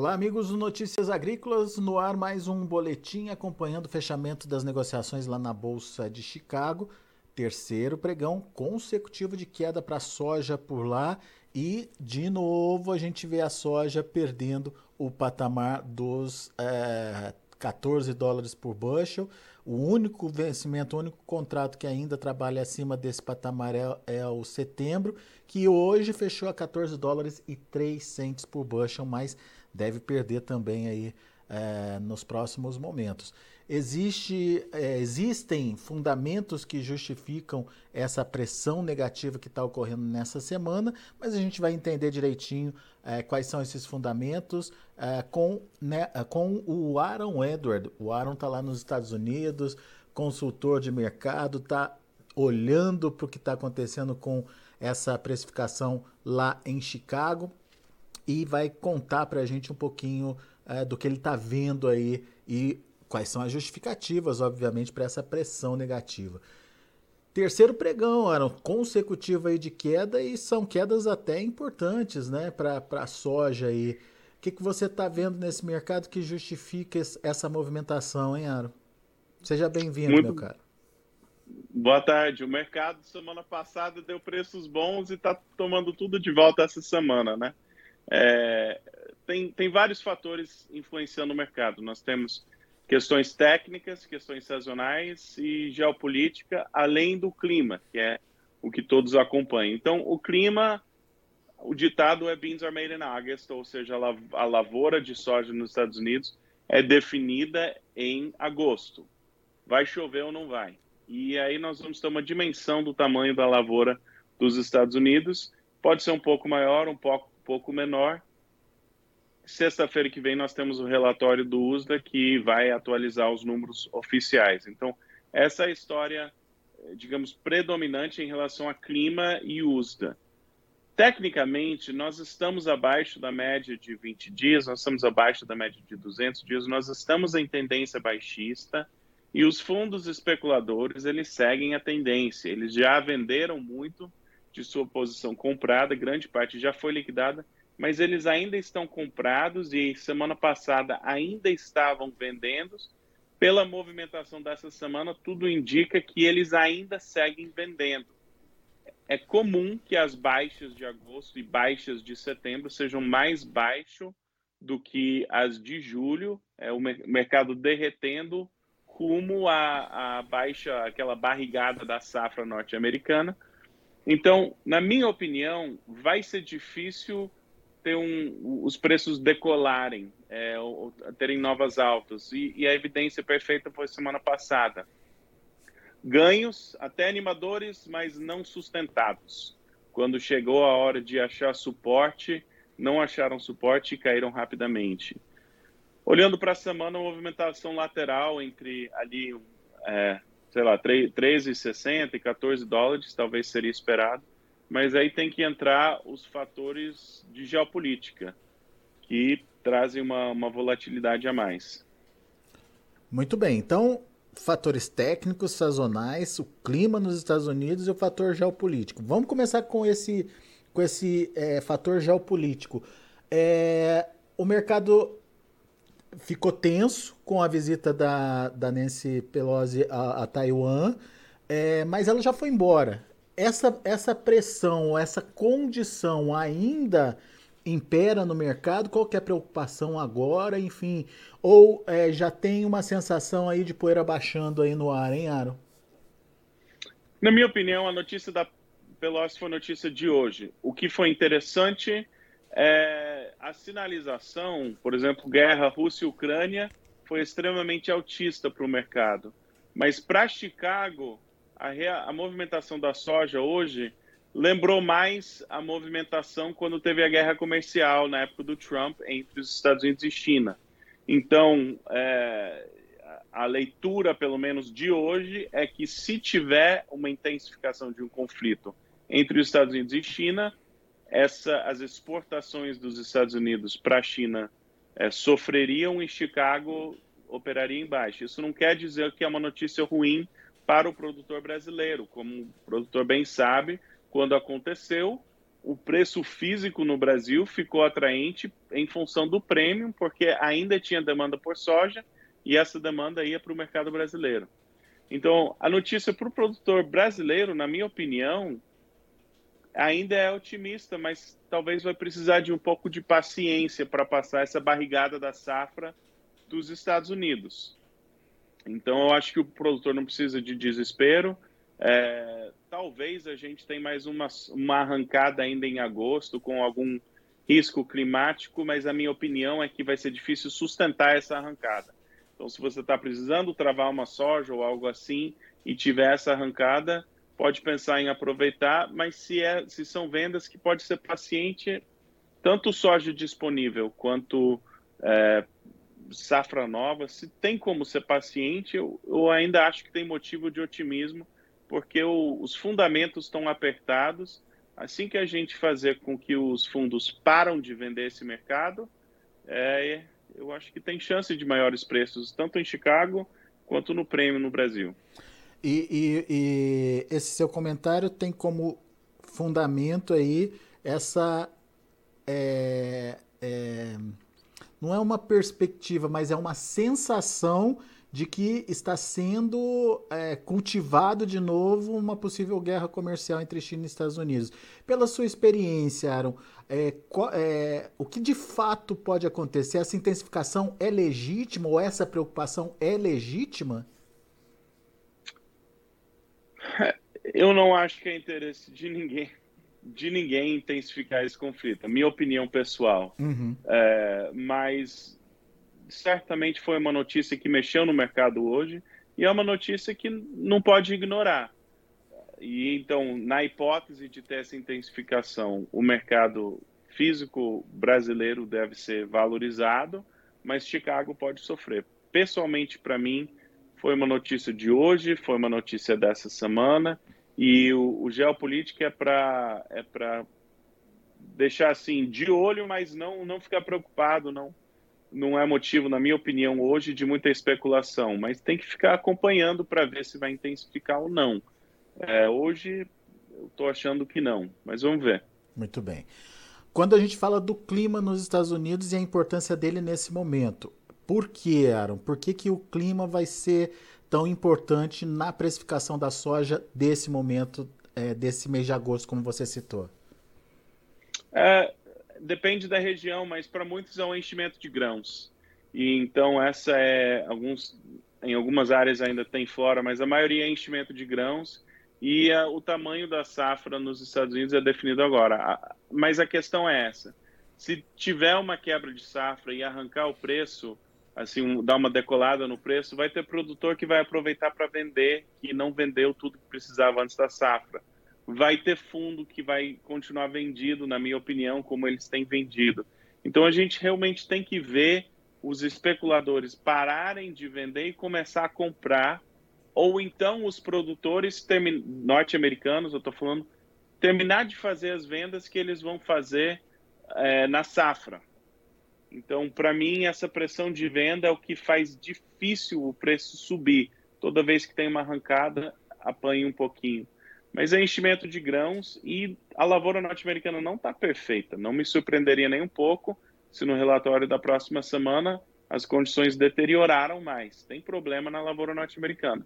Olá, amigos do Notícias Agrícolas. No ar, mais um boletim acompanhando o fechamento das negociações lá na Bolsa de Chicago. Terceiro pregão consecutivo de queda para a soja por lá. E, de novo, a gente vê a soja perdendo o patamar dos é, 14 dólares por bushel. O único vencimento, o único contrato que ainda trabalha acima desse patamar é, é, o setembro, que hoje fechou a 14 dólares e 3 centes por bushel, mas deve perder também aí é, nos próximos momentos. Existe, é, existem fundamentos que justificam essa pressão negativa que está ocorrendo nessa semana, mas a gente vai entender direitinho é, quais são esses fundamentos é, com, né, com o Aaron Edward. O Aaron está lá nos Estados Unidos, consultor de mercado, está olhando para o que está acontecendo com essa precificação lá em Chicago e vai contar para a gente um pouquinho é, do que ele está vendo aí e quais são as justificativas, obviamente, para essa pressão negativa. Terceiro pregão, era consecutivo aí de queda e são quedas até importantes, né, para a soja aí. O que, que você está vendo nesse mercado que justifica essa movimentação, hein, Aro? Seja bem-vindo, meu caro. Boa tarde. O mercado semana passada deu preços bons e está tomando tudo de volta essa semana, né? É, tem, tem vários fatores influenciando o mercado. Nós temos questões técnicas, questões sazonais e geopolítica, além do clima, que é o que todos acompanham. Então, o clima, o ditado é beans are made in August, ou seja, a lavoura de soja nos Estados Unidos é definida em agosto. Vai chover ou não vai? E aí nós vamos ter uma dimensão do tamanho da lavoura dos Estados Unidos. Pode ser um pouco maior, um pouco pouco menor. Sexta-feira que vem nós temos o relatório do USDA que vai atualizar os números oficiais. Então, essa é a história, digamos, predominante em relação a clima e USDA. Tecnicamente, nós estamos abaixo da média de 20 dias, nós estamos abaixo da média de 200 dias, nós estamos em tendência baixista e os fundos especuladores, eles seguem a tendência. Eles já venderam muito de sua posição comprada, grande parte já foi liquidada, mas eles ainda estão comprados e semana passada ainda estavam vendendo. Pela movimentação dessa semana, tudo indica que eles ainda seguem vendendo. É comum que as baixas de agosto e baixas de setembro sejam mais baixo do que as de julho, é o mercado derretendo rumo à, baixa, aquela barrigada da safra norte-americana então, na minha opinião, vai ser difícil ter um, os preços decolarem, é, ou, terem novas altas. E, e, a evidência perfeita foi semana passada. Ganhos até animadores, mas não sustentados. Quando chegou a hora de achar suporte, não acharam suporte e caíram rapidamente. Olhando para a semana, movimentação lateral entre ali é, sei lá, 13,60 e 14 dólares, talvez seria esperado. Mas aí tem que entrar os fatores de geopolítica, que trazem uma, uma volatilidade a mais. Muito bem, então fatores técnicos, sazonais, o clima nos Estados Unidos e o fator geopolítico. Vamos começar com esse, com esse é, fator geopolítico. É, o mercado ficou tenso com a visita da, da Nancy Pelosi a, a Taiwan, é, mas ela já foi embora. Essa, essa pressão, essa condição ainda impera no mercado? Qual que é a preocupação agora, enfim? Ou é, já tem uma sensação aí de poeira baixando aí no ar, hein, Aaron? Na minha opinião, a notícia da Pelosi foi notícia de hoje. O que foi interessante é, a sinalização, por exemplo, guerra Rússia e Ucrânia, foi extremamente altista para o mercado. Mas para Chicago, a, a movimentação da soja hoje lembrou mais a movimentação quando teve a guerra comercial na época do Trump entre os Estados Unidos e China. Então, é, a leitura, pelo menos de hoje, é que se tiver uma intensificação de um conflito entre os Estados Unidos e China, essa, as exportações dos Estados Unidos para a China é, sofreriam e Chicago operaria em baixa. Isso não quer dizer que é uma notícia ruim para o produtor brasileiro. Como o produtor bem sabe, quando aconteceu, o preço físico no Brasil ficou atraente em função do prêmio, porque ainda tinha demanda por soja e essa demanda ia para o mercado brasileiro. Então, a notícia para o produtor brasileiro, na minha opinião, ainda é otimista, mas talvez vai precisar de um pouco de paciência para passar essa barrigada da safra dos Estados Unidos. Então, eu acho que o produtor não precisa de desespero. É, talvez a gente tenha mais uma, uma arrancada ainda em agosto com algum risco climático, mas a minha opinião é que vai ser difícil sustentar essa arrancada. Então, se você está precisando travar uma soja ou algo assim e tiver essa arrancada, pode pensar em aproveitar, mas se, é, se são vendas que pode ser paciente, tanto soja disponível quanto é, safra nova, se tem como ser paciente, eu, eu, ainda acho que tem motivo de otimismo, porque o, os fundamentos estão apertados. Assim que a gente fazer com que os fundos param de vender esse mercado, é, eu acho que tem chance de maiores preços, tanto em Chicago quanto no prêmio no Brasil. E, e, e esse seu comentário tem como fundamento aí essa. É, é, não é uma perspectiva, mas é uma sensação de que está sendo é, cultivado de novo uma possível guerra comercial entre China e Estados Unidos. Pela sua experiência, Aaron, é, é, o que de fato pode acontecer? Essa intensificação é legítima ou essa preocupação é legítima? Eu não acho que é interesse de ninguém de ninguém intensificar esse conflito, a minha opinião pessoal. Uhum. É, mas certamente foi uma notícia que mexeu no mercado hoje e é uma notícia que não pode ignorar. E então, na hipótese de ter essa intensificação, o mercado físico brasileiro deve ser valorizado, mas Chicago pode sofrer. Pessoalmente, para mim, foi uma notícia de hoje, foi uma notícia dessa semana, e o, o geopolítica é para é deixar assim de olho, mas não, não ficar preocupado, não não é motivo, na minha opinião, hoje de muita especulação, mas tem que ficar acompanhando para ver se vai intensificar ou não. É, hoje eu estou achando que não, mas vamos ver. Muito bem. Quando a gente fala do clima nos Estados Unidos e a importância dele nesse momento, por que, Aaron? Por que, que o clima vai ser tão importante na precificação da soja desse momento, é, desse mês de agosto, como você citou? É, depende da região, mas para muitos é um enchimento de grãos. E então essa é alguns em algumas áreas ainda tem flora, mas a maioria é enchimento de grãos e a, o tamanho da safra nos Estados Unidos é definido agora. A, mas a questão é essa: se tiver uma quebra de safra e arrancar o preço, assim, um, dar uma decolada no preço, vai ter produtor que vai aproveitar para vender e não vendeu tudo que precisava antes da safra vai ter fundo que vai continuar vendido, na minha opinião, como eles têm vendido. Então a gente realmente tem que ver os especuladores pararem de vender e começar a comprar, ou então os produtores norte-americanos, eu estou falando, terminar de fazer as vendas que eles vão fazer é, na safra. Então, para mim, essa pressão de venda é o que faz difícil o preço subir. Toda vez que tem uma arrancada, apanha um pouquinho mas é enchimento de grãos e a lavoura norte-americana não está perfeita. Não me surpreenderia nem um pouco se no relatório da próxima semana as condições deterioraram mais. Tem problema na lavoura norte-americana,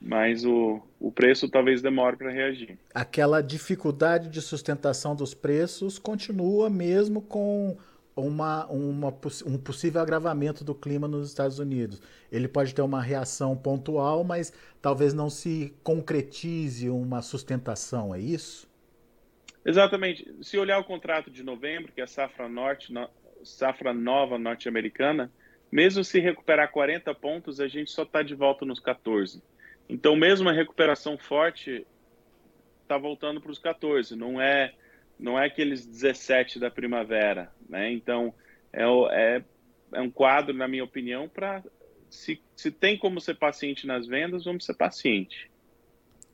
mas o, o preço talvez demore para reagir. Aquela dificuldade de sustentação dos preços continua mesmo com uma, uma, um possível agravamento do clima nos Estados Unidos. Ele pode ter uma reação pontual, mas talvez não se concretize uma sustentação, é isso? Exatamente. Se olhar o contrato de novembro, que é a safra norte, no, safra nova norte-americana, mesmo se recuperar 40 pontos, a gente só está de volta nos 14. Então, mesmo a recuperação forte está voltando para os 14. Não é não é aqueles 17 da primavera, né? Então, é, é, é um quadro, na minha opinião, para se, se tem como ser paciente nas vendas, vamos ser paciente.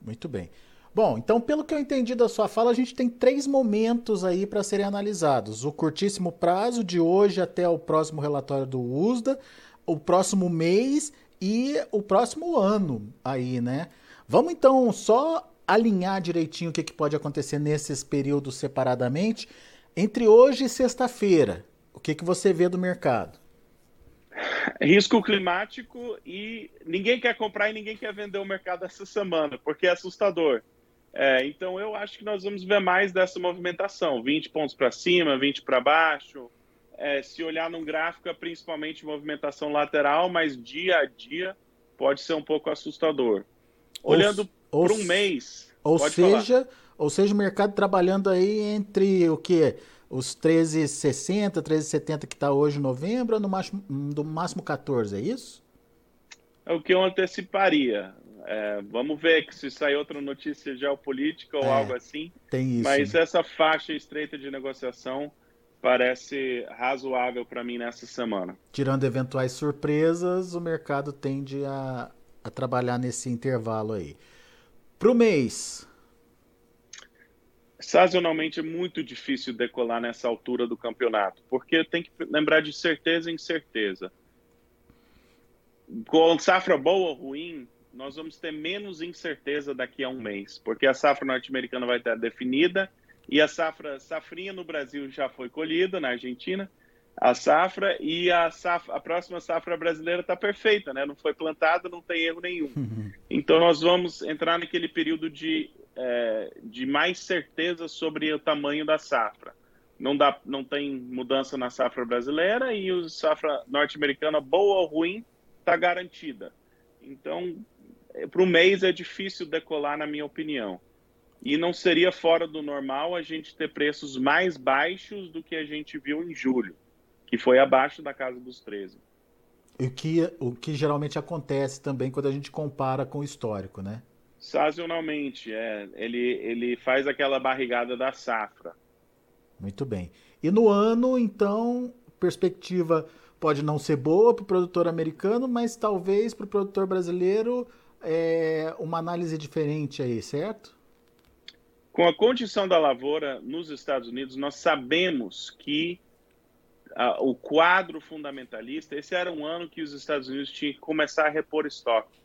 Muito bem. Bom, então, pelo que eu entendi da sua fala, a gente tem três momentos aí para serem analisados: o curtíssimo prazo de hoje até o próximo relatório do USDA, o próximo mês e o próximo ano aí, né? Vamos então só alinhar direitinho o que, que pode acontecer nesses períodos separadamente, entre hoje e sexta-feira, o que, que você vê do mercado? Risco climático e ninguém quer comprar e ninguém quer vender o mercado essa semana, porque é assustador. É, então eu acho que nós vamos ver mais dessa movimentação, 20 pontos para cima, 20 para baixo. É, se olhar num gráfico, é principalmente movimentação lateral, mas dia a dia pode ser um pouco assustador. Olhando para um mês. Ou seja, falar. ou seja, o mercado trabalhando aí entre o que? Os 13,60, 13,70 que está hoje em novembro, no máximo, no máximo 14, é isso? É o que eu anteciparia. É, vamos ver que se sair outra notícia geopolítica ou é, algo assim. Tem isso. Mas né? essa faixa estreita de negociação parece razoável para mim nessa semana. Tirando eventuais surpresas, o mercado tende a, a trabalhar nesse intervalo aí. Para o mês. Sazonalmente é muito difícil decolar nessa altura do campeonato, porque tem que lembrar de certeza em certeza. Com safra boa ou ruim, nós vamos ter menos incerteza daqui a um mês, porque a safra norte-americana vai estar definida e a safra safrinha no Brasil já foi colhida na Argentina, a safra e a, safra, a próxima safra brasileira está perfeita, né? Não foi plantada, não tem erro nenhum. Uhum. Então nós vamos entrar naquele período de, é, de mais certeza sobre o tamanho da safra. Não, dá, não tem mudança na safra brasileira e a safra norte-americana, boa ou ruim, está garantida. Então, para o mês é difícil decolar, na minha opinião. E não seria fora do normal a gente ter preços mais baixos do que a gente viu em julho, que foi abaixo da casa dos 13. O que, o que geralmente acontece também quando a gente compara com o histórico, né? Sazonalmente, é. Ele, ele faz aquela barrigada da safra. Muito bem. E no ano, então, perspectiva pode não ser boa para o produtor americano, mas talvez para o produtor brasileiro é uma análise diferente aí, certo? Com a condição da lavoura nos Estados Unidos, nós sabemos que o quadro fundamentalista, esse era um ano que os Estados Unidos tinham que começar a repor estoque.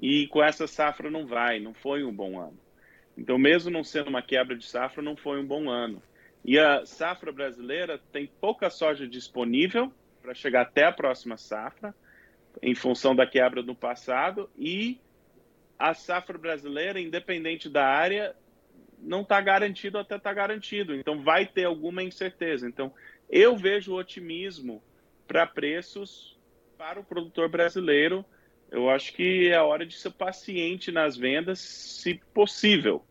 E com essa safra não vai, não foi um bom ano. Então, mesmo não sendo uma quebra de safra, não foi um bom ano. E a safra brasileira tem pouca soja disponível para chegar até a próxima safra, em função da quebra do passado, e a safra brasileira, independente da área, não está garantido até está garantido. Então, vai ter alguma incerteza. Então, eu vejo otimismo para preços para o produtor brasileiro. Eu acho que é hora de ser paciente nas vendas, se possível,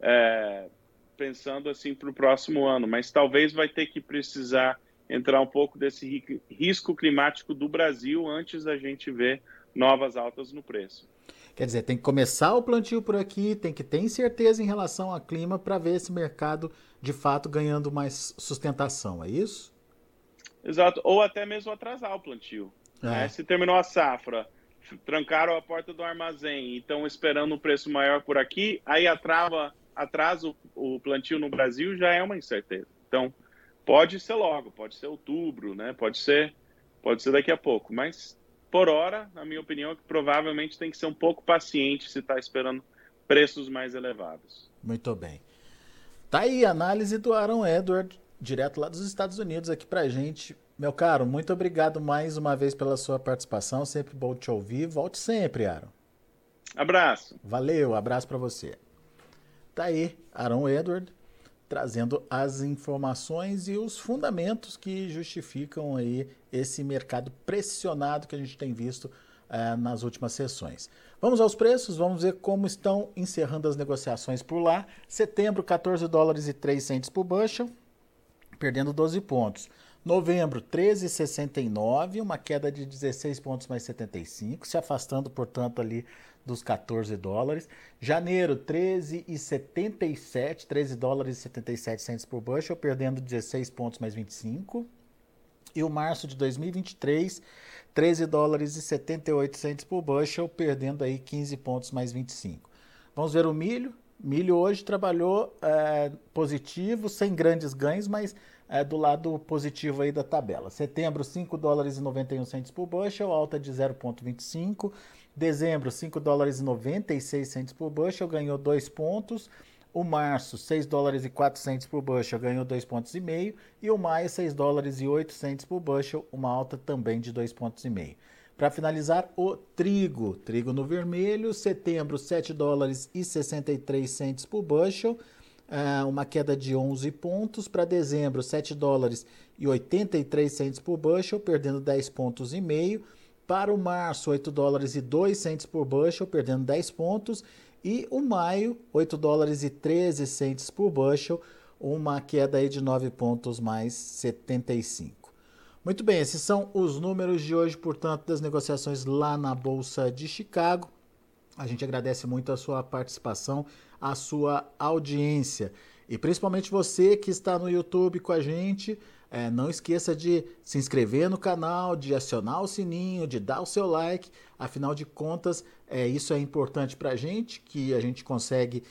é, pensando assim para o próximo ano. Mas talvez vai ter que precisar entrar um pouco desse risco climático do Brasil antes da gente ver novas altas no preço. Quer dizer, tem que começar o plantio por aqui, tem que ter incerteza em relação ao clima para ver esse mercado de fato ganhando mais sustentação, é isso? Exato, ou até mesmo atrasar o plantio. É. Né? Se terminou a safra, trancaram a porta do armazém e estão esperando um preço maior por aqui, aí atrava, atrasa o, o plantio no Brasil já é uma incerteza. Então, pode ser logo, pode ser outubro, né? Pode ser, pode ser daqui a pouco, mas por hora, na minha opinião, é que provavelmente tem que ser um pouco paciente se está esperando preços mais elevados. Muito bem. Tá aí a análise do Aaron Edward, direto lá dos Estados Unidos, aqui pra gente. Meu caro, muito obrigado mais uma vez pela sua participação. Sempre bom te ouvir. Volte sempre, Aaron. Abraço. Valeu, abraço para você. Tá aí, Aaron Edward, trazendo as informações e os fundamentos que justificam aí esse mercado pressionado que a gente tem visto uh, nas últimas sessões. Vamos aos preços, vamos ver como estão encerrando as negociações por lá. Setembro, 14 dólares e 3 centes por bushel, perdendo 12 pontos. Novembro, 13,69, uma queda de 16 pontos mais 75, se afastando, portanto, ali dos 14 dólares. Janeiro, 13,77, 13 dólares e 77 centos por bushel, perdendo 16 pontos mais 25. E o março de 2023, 13 dólares e 78 centos por bushel, perdendo aí 15 pontos mais 25. Vamos ver o milho. Milho hoje trabalhou é, positivo, sem grandes ganhos, mas é, do lado positivo aí da tabela. Setembro, 5 dólares e 91 centos por bushel, alta de 0,25. Dezembro, 5 dólares e 96 por bushel, ganhou 2 pontos. O março, 6 dólares e 400 por bushel, ganhou 2 pontos e meio. E o maio, 6 dólares e 800 por bushel, uma alta também de 2 pontos e meio. Para finalizar, o trigo. Trigo no vermelho, setembro, 7 dólares e 63 centes por bushel, uh, uma queda de 11 pontos. Para dezembro, 7 dólares e 83 centes por bushel, perdendo 10 pontos e meio. Para o março, 8 dólares e 2 centes por bushel, perdendo 10 pontos. E o maio, 8 dólares e 13 centes por bushel, uma queda aí de 9 pontos mais 75. Muito bem, esses são os números de hoje, portanto, das negociações lá na Bolsa de Chicago. A gente agradece muito a sua participação, a sua audiência. E principalmente você que está no YouTube com a gente. É, não esqueça de se inscrever no canal, de acionar o sininho, de dar o seu like. Afinal de contas, é, isso é importante para a gente, que a gente consegue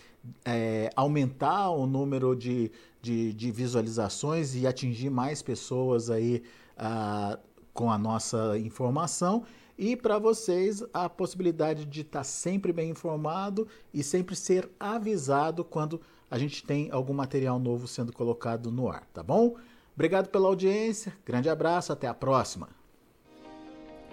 é, aumentar o número de, de, de, visualizações e atingir mais pessoas aí ah, com a nossa informação. E para vocês, a possibilidade de estar tá sempre bem informado e sempre ser avisado quando a gente tem algum material novo sendo colocado no ar, tá bom? Obrigado pela audiência, grande abraço, até a próxima.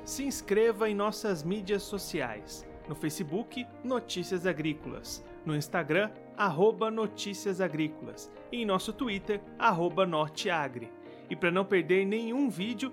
Se inscreva em nossas mídias sociais. No Facebook, Notícias Agrícolas. No Instagram, arroba Notícias Agrícolas. E em nosso Twitter, arroba Norteagri. E para não perder nenhum vídeo,